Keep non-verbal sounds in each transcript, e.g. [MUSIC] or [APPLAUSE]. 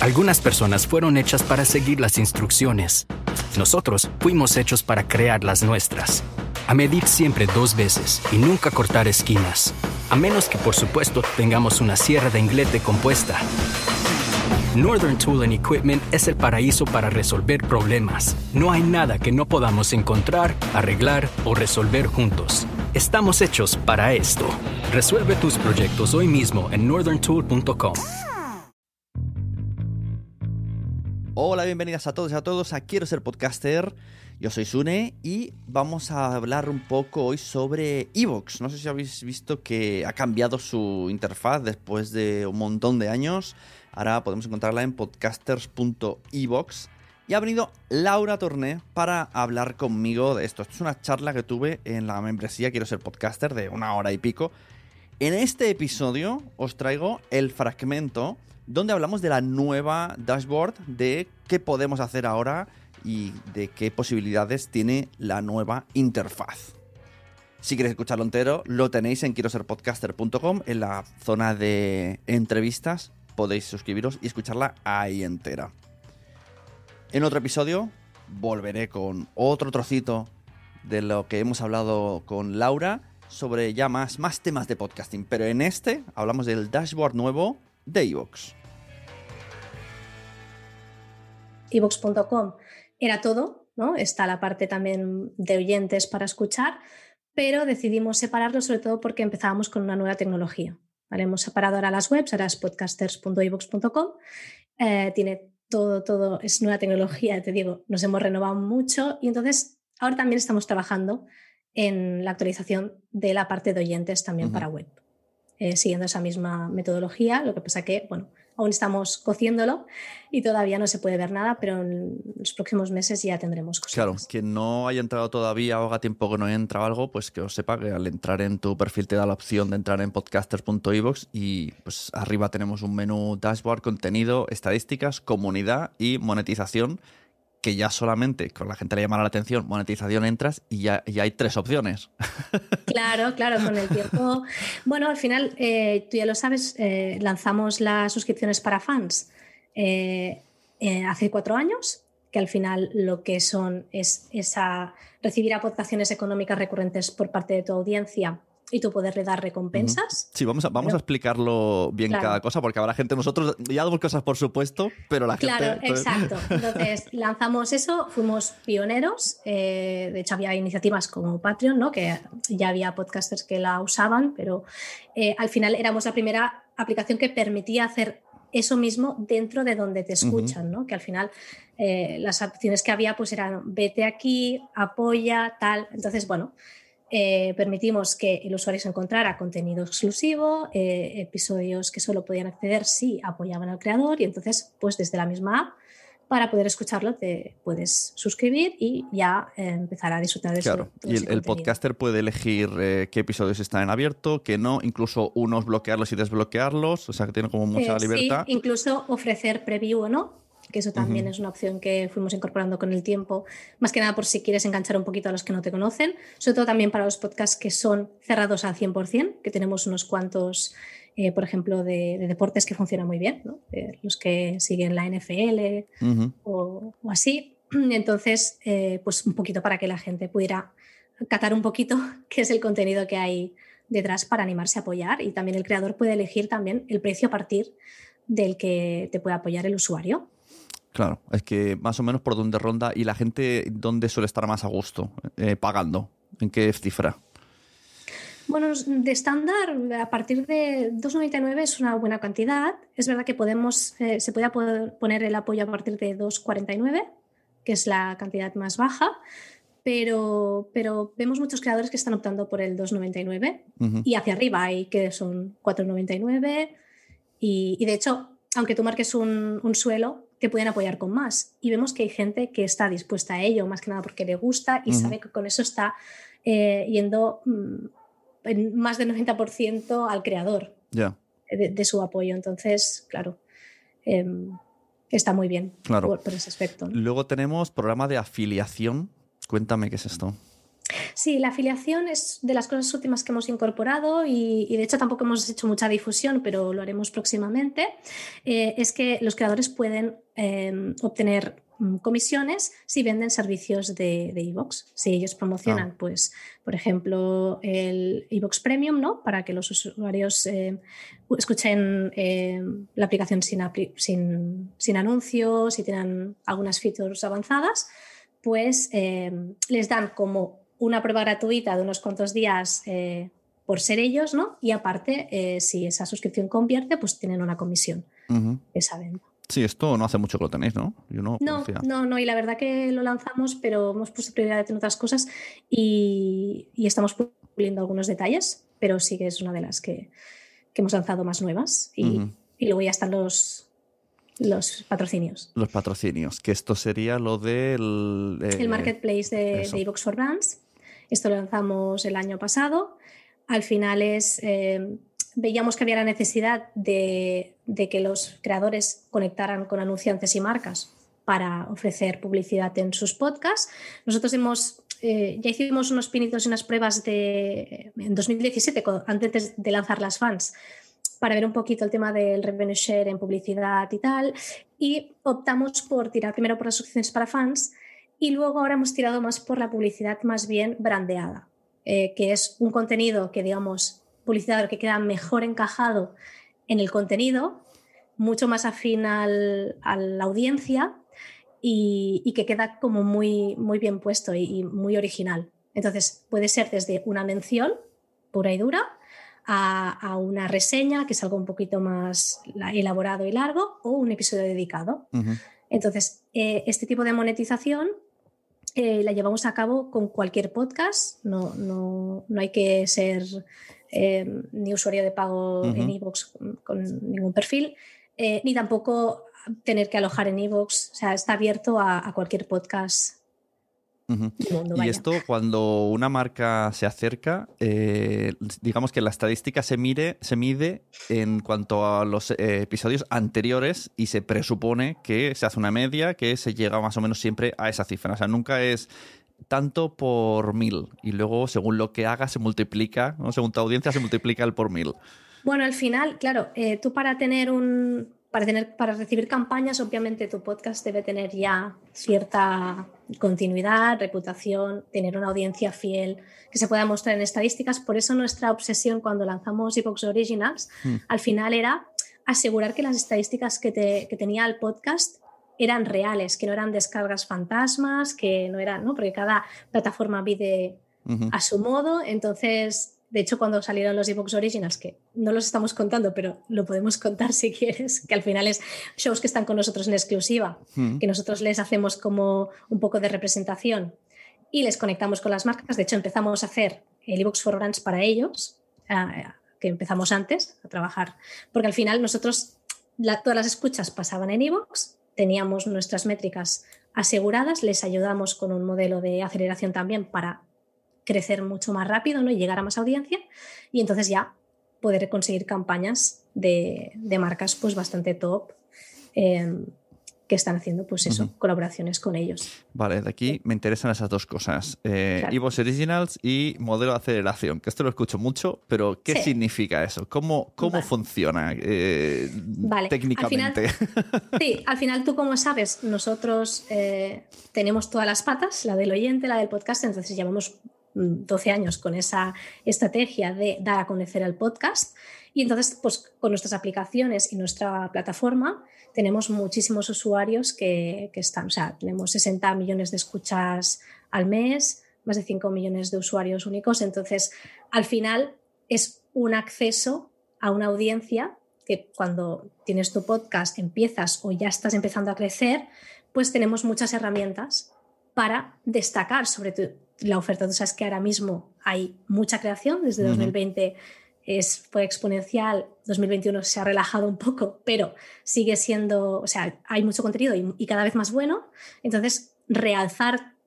Algunas personas fueron hechas para seguir las instrucciones. Nosotros fuimos hechos para crear las nuestras. A medir siempre dos veces y nunca cortar esquinas. A menos que por supuesto tengamos una sierra de inglete compuesta. Northern Tool and Equipment es el paraíso para resolver problemas. No hay nada que no podamos encontrar, arreglar o resolver juntos. Estamos hechos para esto. Resuelve tus proyectos hoy mismo en northerntool.com. Hola, bienvenidas a todos y a todos a Quiero ser podcaster. Yo soy Sune y vamos a hablar un poco hoy sobre Evox. No sé si habéis visto que ha cambiado su interfaz después de un montón de años. Ahora podemos encontrarla en podcasters.evox. Y ha venido Laura Torné para hablar conmigo de esto. Esto es una charla que tuve en la membresía Quiero ser podcaster de una hora y pico. En este episodio os traigo el fragmento donde hablamos de la nueva dashboard, de qué podemos hacer ahora y de qué posibilidades tiene la nueva interfaz. Si queréis escucharlo entero, lo tenéis en quiero ser podcaster.com en la zona de entrevistas. Podéis suscribiros y escucharla ahí entera. En otro episodio volveré con otro trocito de lo que hemos hablado con Laura sobre ya más, más temas de podcasting. Pero en este hablamos del dashboard nuevo de iVoox. evox.com era todo, ¿no? Está la parte también de oyentes para escuchar, pero decidimos separarlo sobre todo porque empezábamos con una nueva tecnología. Hemos separado ahora las webs, ahora es podcasters.ivox.com, eh, tiene todo, todo, es nueva tecnología, te digo, nos hemos renovado mucho y entonces ahora también estamos trabajando en la actualización de la parte de oyentes también para web, eh, siguiendo esa misma metodología, lo que pasa que, bueno, aún estamos cociéndolo y todavía no se puede ver nada, pero en los próximos meses ya tendremos cosas. Claro, quien no haya entrado todavía o haga tiempo que no haya entrado algo, pues que os sepa que al entrar en tu perfil te da la opción de entrar en podcasters.ivox y pues arriba tenemos un menú dashboard, contenido, estadísticas, comunidad y monetización que ya solamente con la gente le llamará la atención, monetización entras y ya, hay tres opciones. [LAUGHS] Claro, claro, con el tiempo. Bueno, al final, eh, tú ya lo sabes, eh, lanzamos las suscripciones para fans eh, hace cuatro años, que al final lo que son es esa, recibir aportaciones económicas recurrentes por parte de tu audiencia y tú poderle dar recompensas. Sí, vamos a, vamos a explicarlo bien cada cosa, porque habrá gente, nosotros ya damos cosas por supuesto, pero la gente... Claro, exacto. [LAUGHS] Entonces lanzamos eso, fuimos pioneros, eh, de hecho había iniciativas como Patreon, ¿no? que ya había podcasters que la usaban, pero eh, al final éramos la primera aplicación que permitía hacer eso mismo dentro de donde te escuchan, ¿no? que al final eh, las opciones que había pues eran vete aquí, apoya, tal. Entonces, bueno, eh, permitimos que el usuario se encontrara contenido exclusivo, eh, episodios que solo podían acceder si apoyaban al creador y entonces pues desde la misma app para poder escucharlo te puedes suscribir y ya eh, empezar a disfrutar de claro. y el, podcaster puede elegir qué episodios están en abierto, qué no, incluso unos bloquearlos y desbloquearlos, o sea que tiene como mucha libertad. Sí, incluso ofrecer preview o no que eso también es una opción que fuimos incorporando con el tiempo, más que nada por si quieres enganchar un poquito a los que no te conocen, sobre todo también para los podcasts que son cerrados al 100%, que tenemos unos cuantos, eh, por ejemplo, de, deportes que funcionan muy bien, los que siguen la NFL o, así. [CLEARS THROAT] Entonces, eh, pues un poquito para que la gente pudiera catar un poquito [LAUGHS] qué es el contenido que hay detrás para animarse a apoyar y también el creador puede elegir también el precio a partir del que te puede apoyar el usuario. Claro, es que más o menos por dónde ronda y la gente dónde suele estar más a gusto eh, pagando, en qué cifra. Bueno, de estándar, a partir de 2,99 es una buena cantidad. Es verdad que podemos, eh, se puede poner el apoyo a partir de 2,49, que es la cantidad más baja, pero, pero vemos muchos creadores que están optando por el 2,99 y hacia arriba hay que son 4,99 y, y, de hecho, aunque tú marques un, un suelo, te pueden apoyar con más. Y vemos que hay gente que está dispuesta a ello, más que nada porque le gusta y sabe que con eso está eh, yendo mm, en más del 90% al creador de, su apoyo. Entonces, claro, em, está muy bien claro. por, ese aspecto. Luego tenemos programa de afiliación. Cuéntame qué es esto. Sí, la afiliación es de las cosas últimas que hemos incorporado y, de hecho tampoco hemos hecho mucha difusión, pero lo haremos próximamente. Eh, es que los creadores pueden em, obtener mm, comisiones si venden servicios de iVoox. si ellos promocionan, ah. pues, por ejemplo, el iVoox Premium, ¿no? Para que los usuarios em, escuchen em, la aplicación sin, sin, sin anuncios y tengan algunas features avanzadas, pues les dan como una prueba gratuita de unos cuantos días eh, por ser ellos, ¿no? Y aparte, eh, si esa suscripción convierte, pues tienen una comisión esa venta. Sí, esto no hace mucho que lo tenéis, ¿no? no, no, no, y la verdad que lo lanzamos, pero hemos puesto prioridad en otras cosas y, estamos puliendo algunos detalles, pero sí que es una de las que, hemos lanzado más nuevas y, y luego ya están los, los patrocinios. Los patrocinios, que esto sería lo del... el eh, marketplace de, de for Brands. Esto lo lanzamos el año pasado. Al final es, eh, veíamos que había la necesidad de, que los creadores conectaran con anunciantes y marcas para ofrecer publicidad en sus podcasts. Nosotros hemos, eh, ya hicimos unos pinitos y unas pruebas de, en 2017, antes de lanzar las fans, para ver un poquito el tema del revenue share en publicidad y tal. Y optamos por tirar primero por las opciones para fans y luego ahora hemos tirado más por la publicidad más bien brandeada, eh, que es un contenido que, digamos, publicidad que queda mejor encajado en el contenido, mucho más afín al, a la audiencia y, que queda como muy, muy bien puesto y, muy original. Entonces, puede ser desde una mención pura y dura a, una reseña, que es algo un poquito más elaborado y largo, o un episodio dedicado. Entonces, eh, este tipo de monetización eh, la llevamos a cabo con cualquier podcast, no, no, no hay que ser eh, ni usuario de pago en iVoox con, ningún perfil, ni tampoco tener que alojar en iVoox, o sea, está abierto a, a cualquier podcast y esto cuando una marca se acerca, eh, digamos que la estadística se, mire, se mide en cuanto a los eh, episodios anteriores y se presupone que se hace una media que se llega más o menos siempre a esa cifra. O sea, nunca es tanto por mil y luego según lo que haga se multiplica, ¿no? según tu audiencia se multiplica el por mil. Bueno, al final, claro, eh, tú para tener un, para, tener, para recibir campañas, obviamente tu podcast debe tener ya cierta continuidad, reputación, tener una audiencia fiel que se pueda mostrar en estadísticas. Por eso nuestra obsesión cuando lanzamos Epox Originals hmm. al final era asegurar que las estadísticas que, tenía el podcast eran reales, que no eran descargas fantasmas, que no eran, ¿no? Porque cada plataforma vive a su modo. Entonces, de hecho, cuando salieron los Evox Originals, que no los estamos contando, pero lo podemos contar [LAUGHS] si quieres, que al final es shows que están con nosotros en exclusiva, mm. que nosotros les hacemos como un poco de representación y les conectamos con las marcas. De hecho, empezamos a hacer el Evox for Brands para ellos, que empezamos antes a trabajar, porque al final nosotros todas las escuchas pasaban en Evox, teníamos nuestras métricas aseguradas, les ayudamos con un modelo de aceleración también para crecer mucho más rápido ¿no? y llegar a más audiencia y entonces ya poder conseguir campañas de, marcas pues bastante top em, que están haciendo pues eso, colaboraciones con ellos. Vale, de aquí me interesan esas dos cosas. Eh, Originals y modelo de aceleración, que esto lo escucho mucho, pero ¿qué significa eso? ¿Cómo, cómo funciona eh, técnicamente? [LAUGHS] sí, al final tú como sabes, nosotros eh, tenemos todas las patas, la del oyente, la del podcast, entonces llevamos 12 años con esa estrategia de dar a conocer el podcast. Y entonces, pues con nuestras aplicaciones y nuestra plataforma, tenemos muchísimos usuarios que, están, o tenemos 60 millones de escuchas al mes, más de 5 millones de usuarios únicos. Entonces, al final es un acceso a una audiencia que cuando tienes tu podcast, empiezas o ya estás empezando a crecer, pues tenemos muchas herramientas para destacar sobre tu, la oferta. Tú sabes que ahora mismo hay mucha creación, desde 2020 es, fue exponencial, 2021 se ha relajado un poco, pero sigue siendo, o sea, hay mucho contenido y, y cada vez más bueno. Entonces, realzar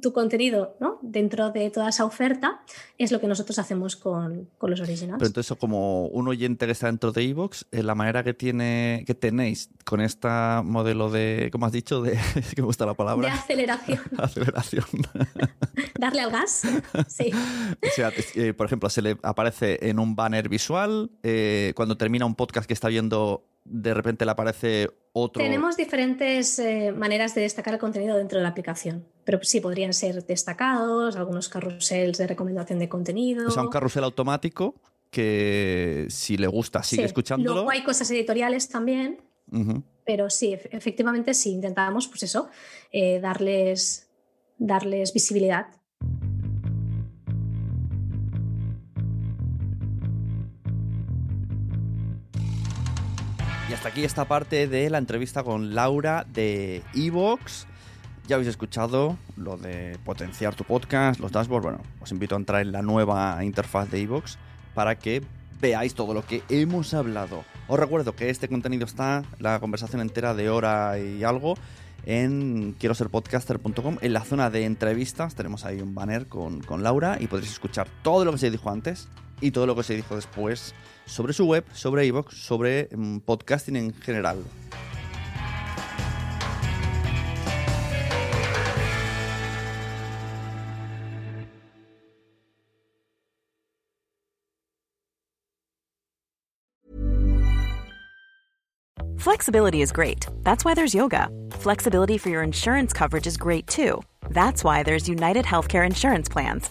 tu contenido ¿no? dentro de toda esa oferta es lo que nosotros hacemos con, los originales. Pero entonces, como un oyente que está dentro de Evox, eh, la manera que tiene que tenéis con este modelo de, ¿cómo has dicho? De, [LAUGHS] que me gusta la palabra. De aceleración. [LAUGHS] aceleración. [LAUGHS] Darle al gas, [LAUGHS] sí. o sea, eh, por ejemplo, se le aparece en un banner visual, eh, cuando termina un podcast que está viendo de repente le aparece otro. Tenemos diferentes eh, maneras de destacar el contenido dentro de la aplicación, pero sí podrían ser destacados, algunos carruseles de recomendación de contenido. O sea, un carrusel automático que si le gusta sigue escuchándolo. Luego hay cosas editoriales también, pero sí, efectivamente sí intentamos, pues eso, eh, darles, darles visibilidad hasta aquí esta parte de la entrevista con Laura de Evox. Ya habéis escuchado lo de potenciar tu podcast, los dashboards. Bueno, os invito a entrar en la nueva interfaz de Evox para que veáis todo lo que hemos hablado. Os recuerdo que este contenido está, la conversación entera de hora y algo, en quiero ser podcaster.com. En la zona de entrevistas tenemos ahí un banner con, con Laura y podréis escuchar todo lo que se dijo antes y todo lo que se dijo después sobre su web, sobre iVoox, sobre mm, podcasting en general. Flexibility is great. That's why there's yoga. Flexibility for your insurance coverage is great too. That's why there's United Healthcare Insurance Plans.